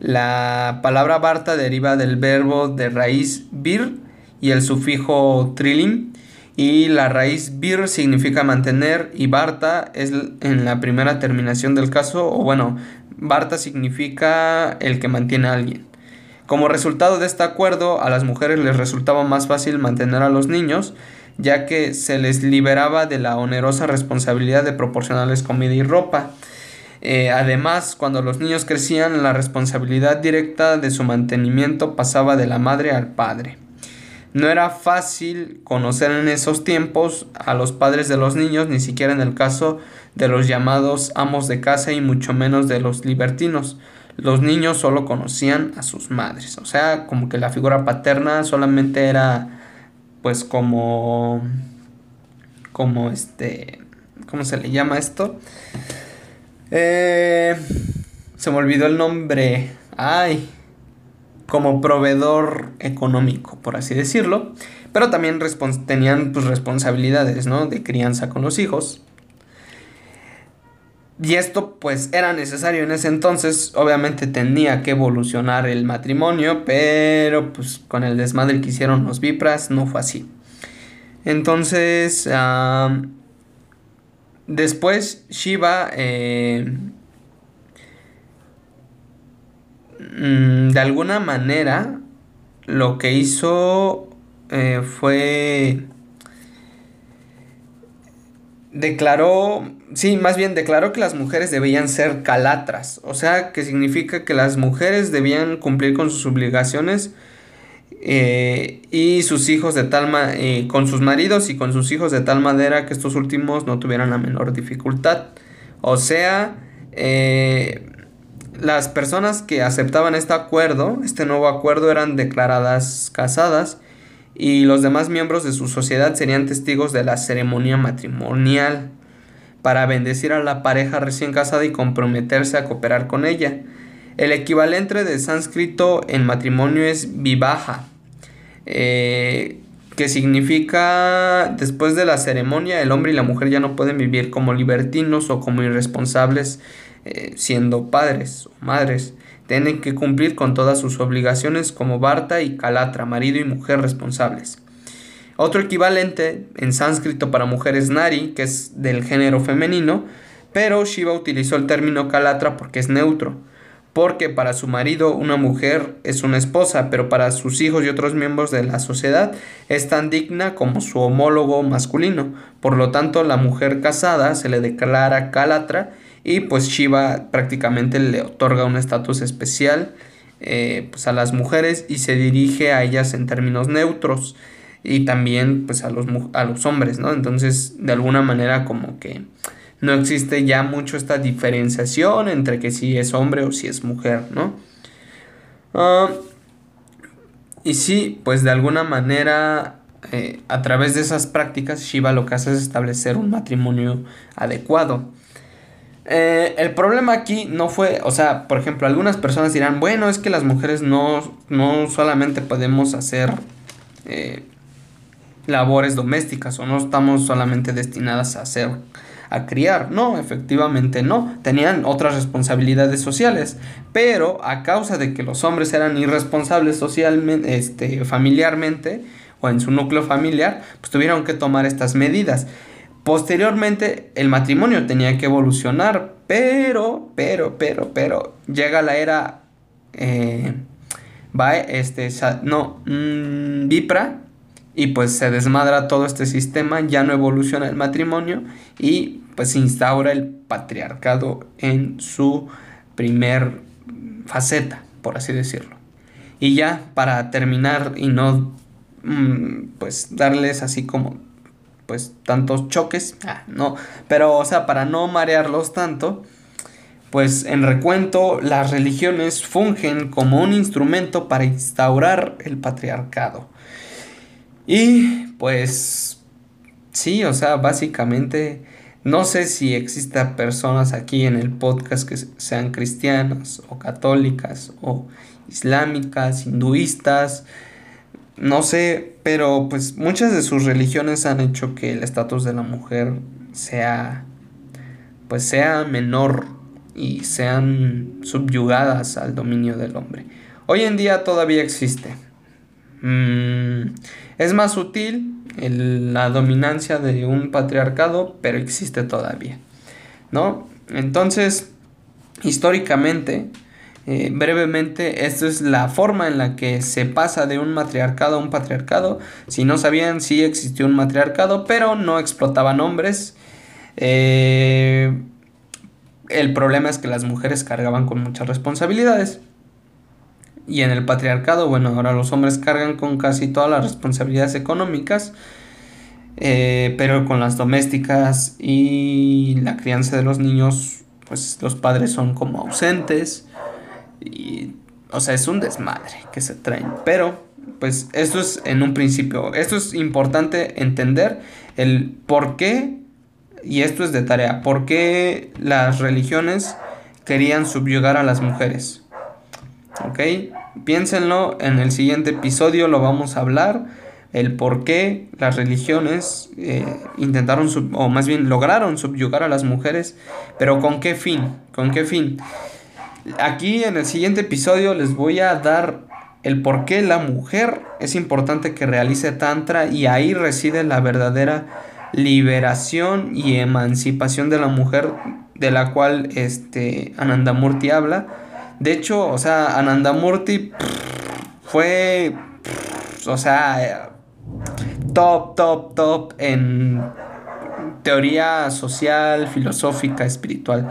La palabra Barta deriva del verbo de raíz vir y el sufijo trilim. Y la raíz vir significa mantener y Barta es en la primera terminación del caso, o bueno, Barta significa el que mantiene a alguien. Como resultado de este acuerdo, a las mujeres les resultaba más fácil mantener a los niños, ya que se les liberaba de la onerosa responsabilidad de proporcionarles comida y ropa. Eh, además, cuando los niños crecían, la responsabilidad directa de su mantenimiento pasaba de la madre al padre. No era fácil conocer en esos tiempos a los padres de los niños, ni siquiera en el caso de los llamados amos de casa y mucho menos de los libertinos los niños solo conocían a sus madres. O sea, como que la figura paterna solamente era pues como como este ¿cómo se le llama esto? Eh, se me olvidó el nombre. Ay, como proveedor económico, por así decirlo. Pero también tenían pues, responsabilidades, ¿no? De crianza con los hijos. Y esto pues era necesario en ese entonces, obviamente tenía que evolucionar el matrimonio, pero pues con el desmadre que hicieron los Vipras no fue así. Entonces, después Shiva eh, mm, de alguna manera lo que hizo eh, fue declaró, sí, más bien declaró que las mujeres debían ser calatras, o sea, que significa que las mujeres debían cumplir con sus obligaciones eh, y sus hijos de tal eh, con sus maridos y con sus hijos de tal manera que estos últimos no tuvieran la menor dificultad. O sea, eh, las personas que aceptaban este acuerdo, este nuevo acuerdo, eran declaradas casadas y los demás miembros de su sociedad serían testigos de la ceremonia matrimonial para bendecir a la pareja recién casada y comprometerse a cooperar con ella. El equivalente de sánscrito en matrimonio es vivaja, eh, que significa después de la ceremonia el hombre y la mujer ya no pueden vivir como libertinos o como irresponsables eh, siendo padres o madres tienen que cumplir con todas sus obligaciones como Barta y Kalatra, marido y mujer responsables. Otro equivalente en sánscrito para mujeres Nari, que es del género femenino, pero Shiva utilizó el término Kalatra porque es neutro, porque para su marido una mujer es una esposa, pero para sus hijos y otros miembros de la sociedad es tan digna como su homólogo masculino. Por lo tanto, la mujer casada se le declara Kalatra y pues Shiva prácticamente le otorga un estatus especial eh, pues a las mujeres y se dirige a ellas en términos neutros y también pues a los, a los hombres, ¿no? Entonces de alguna manera como que no existe ya mucho esta diferenciación entre que si es hombre o si es mujer, ¿no? Ah, y sí, pues de alguna manera eh, a través de esas prácticas Shiva lo que hace es establecer un matrimonio adecuado. Eh, el problema aquí no fue, o sea, por ejemplo, algunas personas dirán, bueno, es que las mujeres no, no solamente podemos hacer eh, labores domésticas o no estamos solamente destinadas a hacer, a criar. No, efectivamente no. Tenían otras responsabilidades sociales, pero a causa de que los hombres eran irresponsables socialmente, este, familiarmente o en su núcleo familiar, pues tuvieron que tomar estas medidas. Posteriormente, el matrimonio tenía que evolucionar, pero, pero, pero, pero, llega la era, eh, va, este, no, mm, Vipra, y pues se desmadra todo este sistema, ya no evoluciona el matrimonio y pues se instaura el patriarcado en su primer faceta, por así decirlo. Y ya, para terminar y no, mm, pues, darles así como, pues, tantos choques, ah, no, pero, o sea, para no marearlos tanto, pues en recuento las religiones fungen como un instrumento para instaurar el patriarcado. Y pues sí, o sea, básicamente no sé si exista personas aquí en el podcast que sean cristianas o católicas o islámicas, hinduistas, no sé, pero pues muchas de sus religiones han hecho que el estatus de la mujer sea pues sea menor y sean subyugadas al dominio del hombre. Hoy en día todavía existe. Mm, es más sutil la dominancia de un patriarcado, pero existe todavía. ¿No? Entonces, históricamente, eh, brevemente, esta es la forma en la que se pasa de un matriarcado a un patriarcado. Si no sabían, sí existió un matriarcado, pero no explotaban hombres. Eh, el problema es que las mujeres cargaban con muchas responsabilidades. Y en el patriarcado, bueno, ahora los hombres cargan con casi todas las responsabilidades económicas, eh, pero con las domésticas y la crianza de los niños, pues los padres son como ausentes. Y, o sea, es un desmadre que se traen. Pero, pues esto es en un principio, esto es importante entender el por qué, y esto es de tarea, por qué las religiones querían subyugar a las mujeres. ¿Ok? Piénsenlo, en el siguiente episodio lo vamos a hablar, el por qué las religiones eh, intentaron, o más bien lograron subyugar a las mujeres, pero con qué fin, con qué fin. Aquí en el siguiente episodio les voy a dar el por qué la mujer es importante que realice tantra y ahí reside la verdadera liberación y emancipación de la mujer de la cual este Anandamurti habla de hecho, o sea, Anandamurti fue, o sea, top, top, top en teoría social, filosófica, espiritual.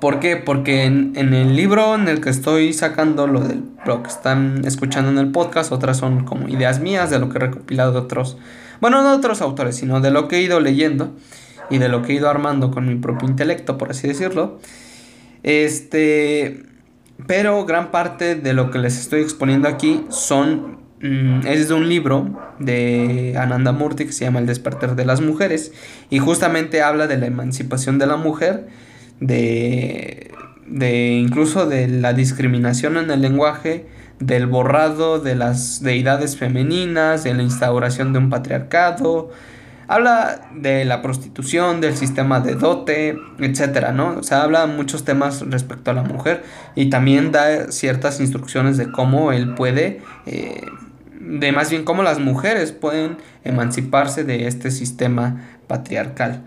¿Por qué? Porque en, el libro en el que estoy sacando lo, del, lo que están escuchando en el podcast, otras son como ideas mías de lo que he recopilado de otros, bueno, no de otros autores, sino de lo que he ido leyendo y de lo que he ido armando con mi propio intelecto, por así decirlo. Este, pero gran parte de lo que les estoy exponiendo aquí son mm, es de un libro de Ananda Murti que se llama El despertar de las mujeres y justamente habla de la emancipación de la mujer, de, de incluso de la discriminación en el lenguaje, del borrado de las deidades femeninas, de la instauración de un patriarcado, Habla de la prostitución, del sistema de dote, etcétera, ¿no? O sea, habla muchos temas respecto a la mujer y también da ciertas instrucciones de cómo él puede, eh, de más bien cómo las mujeres pueden emanciparse de este sistema patriarcal.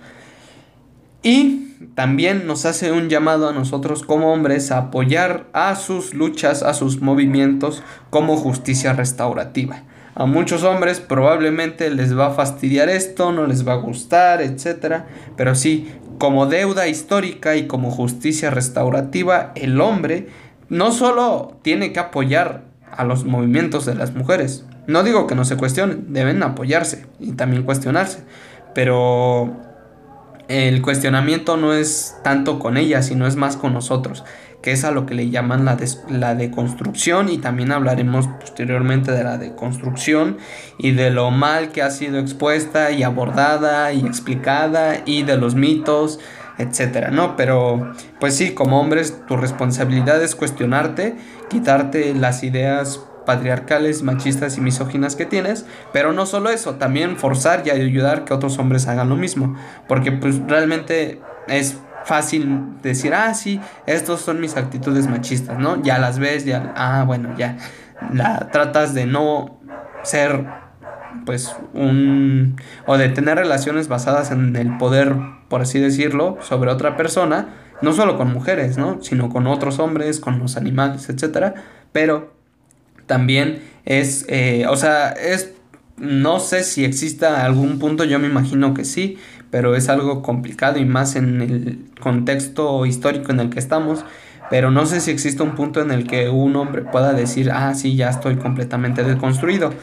Y también nos hace un llamado a nosotros como hombres a apoyar a sus luchas, a sus movimientos como justicia restaurativa. A muchos hombres probablemente les va a fastidiar esto, no les va a gustar, etc. Pero sí, como deuda histórica y como justicia restaurativa, el hombre no solo tiene que apoyar a los movimientos de las mujeres. No digo que no se cuestionen, deben apoyarse y también cuestionarse. Pero el cuestionamiento no es tanto con ellas, sino es más con nosotros que es a lo que le llaman la, la deconstrucción y también hablaremos posteriormente de la deconstrucción y de lo mal que ha sido expuesta y abordada y explicada y de los mitos, etcétera, ¿no? Pero pues sí, como hombres tu responsabilidad es cuestionarte, quitarte las ideas patriarcales, machistas y misóginas que tienes, pero no solo eso, también forzar y ayudar que otros hombres hagan lo mismo, porque pues realmente es fácil decir, ah, sí, estos son mis actitudes machistas, ¿no? Ya las ves, ya, ah, bueno, ya. La tratas de no ser, pues, un. o de tener relaciones basadas en el poder, por así decirlo, sobre otra persona, no solo con mujeres, ¿no? Sino con otros hombres, con los animales, etcétera. Pero también es, eh, o sea, es. No sé si exista algún punto, yo me imagino que sí, pero es algo complicado y más en el contexto histórico en el que estamos. pero no sé si existe un punto en el que un hombre pueda decir, ah, sí, ya estoy completamente deconstruido.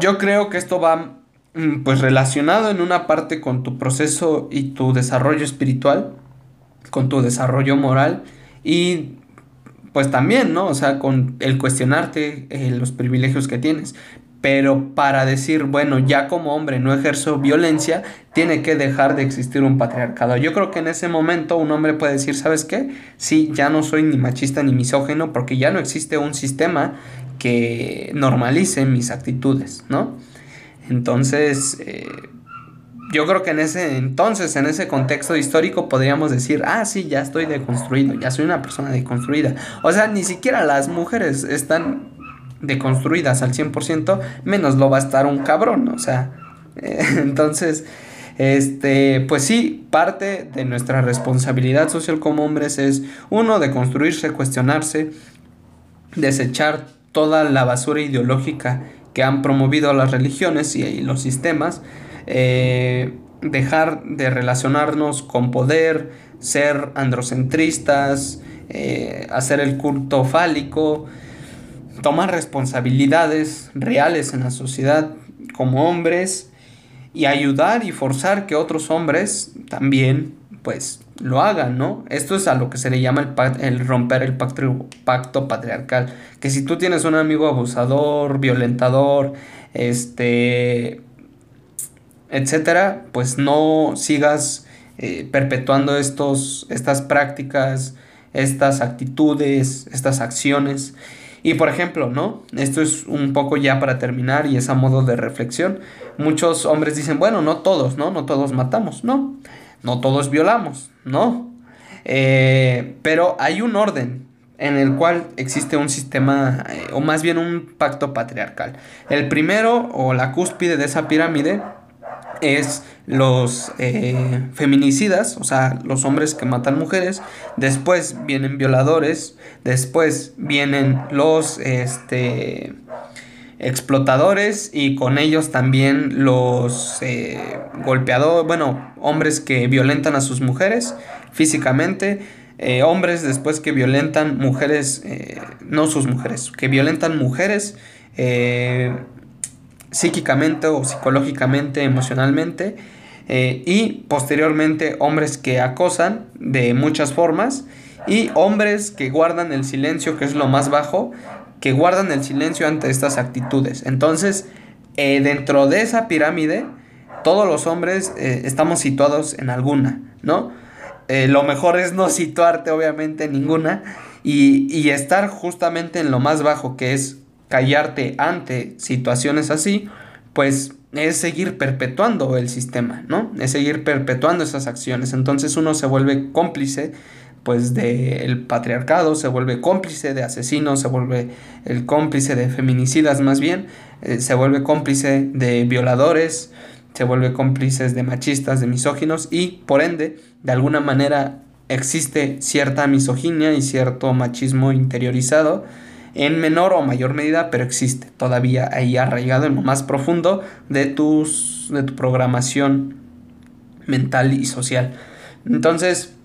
Yo creo que esto va mm, pues relacionado en una parte con tu proceso y tu desarrollo espiritual, con tu desarrollo moral y pues también, ¿no? O sea, con el cuestionarte eh, los privilegios que tienes. Pero para decir, bueno, ya como hombre no ejerzo violencia, tiene que dejar de existir un patriarcado. Yo creo que en ese momento un hombre puede decir, ¿sabes qué? Sí, ya no soy ni machista ni misógeno porque ya no existe un sistema que normalice mis actitudes, ¿no? Entonces, eh, yo creo que en ese entonces, en ese contexto histórico, podríamos decir, ah, sí, ya estoy deconstruido, ya soy una persona deconstruida. O sea, ni siquiera las mujeres están deconstruidas al 100%, menos lo va a estar un cabrón, o sea, entonces, este, pues sí, parte de nuestra responsabilidad social como hombres es, uno, de construirse, cuestionarse, desechar toda la basura ideológica que han promovido las religiones y los sistemas, eh, dejar de relacionarnos con poder, ser androcentristas, eh, hacer el culto fálico, tomar responsabilidades reales en la sociedad como hombres y ayudar y forzar que otros hombres también pues lo hagan, ¿no? Esto es a lo que se le llama el, romper el pacto, pacto patriarcal. Que si tú tienes un amigo abusador, violentador, este, etcétera, pues no sigas eh, perpetuando estos, estas prácticas, estas actitudes, estas acciones. Y por ejemplo, ¿no? Esto es un poco ya para terminar y es a modo de reflexión. Muchos hombres dicen, bueno, no todos, ¿no? No todos matamos, no. No todos violamos, no. Eh, pero hay un orden en el cual existe un sistema, eh, o más bien un pacto patriarcal. El primero, o la cúspide de esa pirámide, es los eh, feminicidas, o sea, los hombres que matan mujeres, después vienen violadores, después vienen los este, explotadores y con ellos también los eh, golpeadores, bueno, hombres que violentan a sus mujeres físicamente, eh, hombres después que violentan mujeres, no sus mujeres, que violentan mujeres psíquicamente o psicológicamente, emocionalmente, eh, y posteriormente hombres que acosan de muchas formas, y hombres que guardan el silencio, que es lo más bajo, que guardan el silencio ante estas actitudes. Entonces, eh, dentro de esa pirámide, todos los hombres eh, estamos situados en alguna, ¿no? lo mejor es no situarte obviamente en ninguna y, y estar justamente en lo más bajo, que es callarte ante situaciones así, pues es seguir perpetuando el sistema, ¿no? Es seguir perpetuando esas acciones. Entonces uno se vuelve cómplice pues del patriarcado, se vuelve cómplice de asesinos, se vuelve el cómplice de feminicidas más bien, eh, se vuelve cómplice de violadores, se vuelve cómplice de machistas, de misóginos y por ende de alguna manera existe cierta misoginia y cierto machismo interiorizado en menor o mayor medida, pero existe todavía ahí arraigado en lo más profundo de, tus, de tu programación mental y social. Entonces,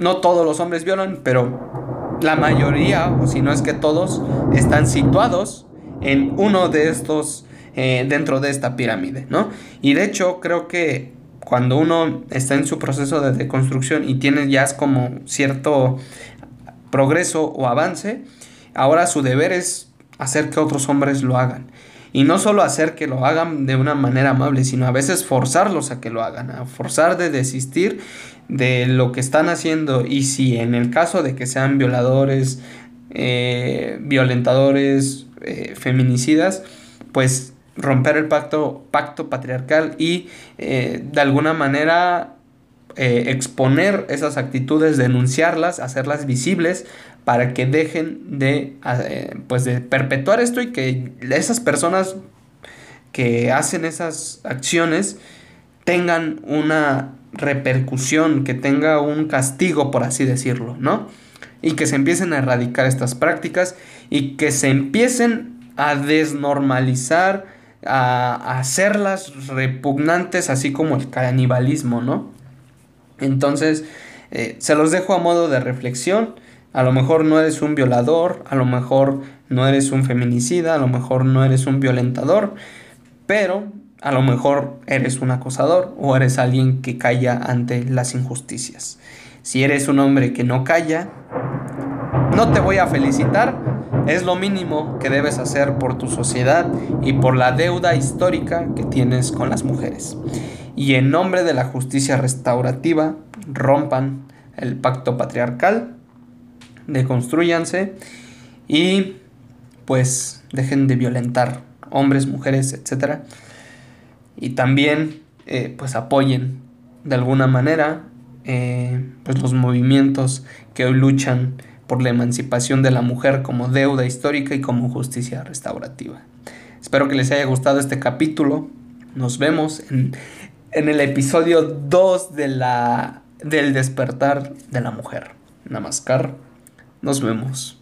no todos los hombres violan, pero la mayoría, o si no es que todos, están situados en uno de estos, eh, dentro de esta pirámide, ¿no? Y de hecho, creo que cuando uno está en su proceso de deconstrucción y tiene ya como cierto progreso o avance, Ahora su deber es hacer que otros hombres lo hagan. Y no solo hacer que lo hagan de una manera amable, sino a veces forzarlos a que lo hagan, a forzar de desistir de lo que están haciendo. Y si en el caso de que sean violadores, eh, violentadores, eh, feminicidas, pues romper el pacto, pacto patriarcal y eh, de alguna manera exponer esas actitudes, denunciarlas, hacerlas visibles para que dejen de, eh, pues de perpetuar esto y que esas personas que hacen esas acciones tengan una repercusión, que tenga un castigo, por así decirlo, ¿no? Y que se empiecen a erradicar estas prácticas y que se empiecen a desnormalizar, a, hacerlas repugnantes, así como el canibalismo, ¿no? Entonces, eh, se los dejo a modo de reflexión A lo mejor no eres un violador, a lo mejor no eres un feminicida, a lo mejor no eres un violentador, pero a lo mejor eres un acosador o eres alguien que calla ante las injusticias. Si eres un hombre que no calla, no te voy a felicitar, es lo mínimo que debes hacer por tu sociedad y por la deuda histórica que tienes con las mujeres. Y en nombre de la justicia restaurativa, rompan el pacto patriarcal, deconstruyanse y pues dejen de violentar hombres, mujeres, etc. Y también eh, pues apoyen de alguna manera eh, pues los movimientos que hoy luchan por la emancipación de la mujer como deuda histórica y como justicia restaurativa. Espero que les haya gustado este capítulo. Nos vemos en, el episodio 2 de del despertar de la mujer. Namaskar. Nos vemos.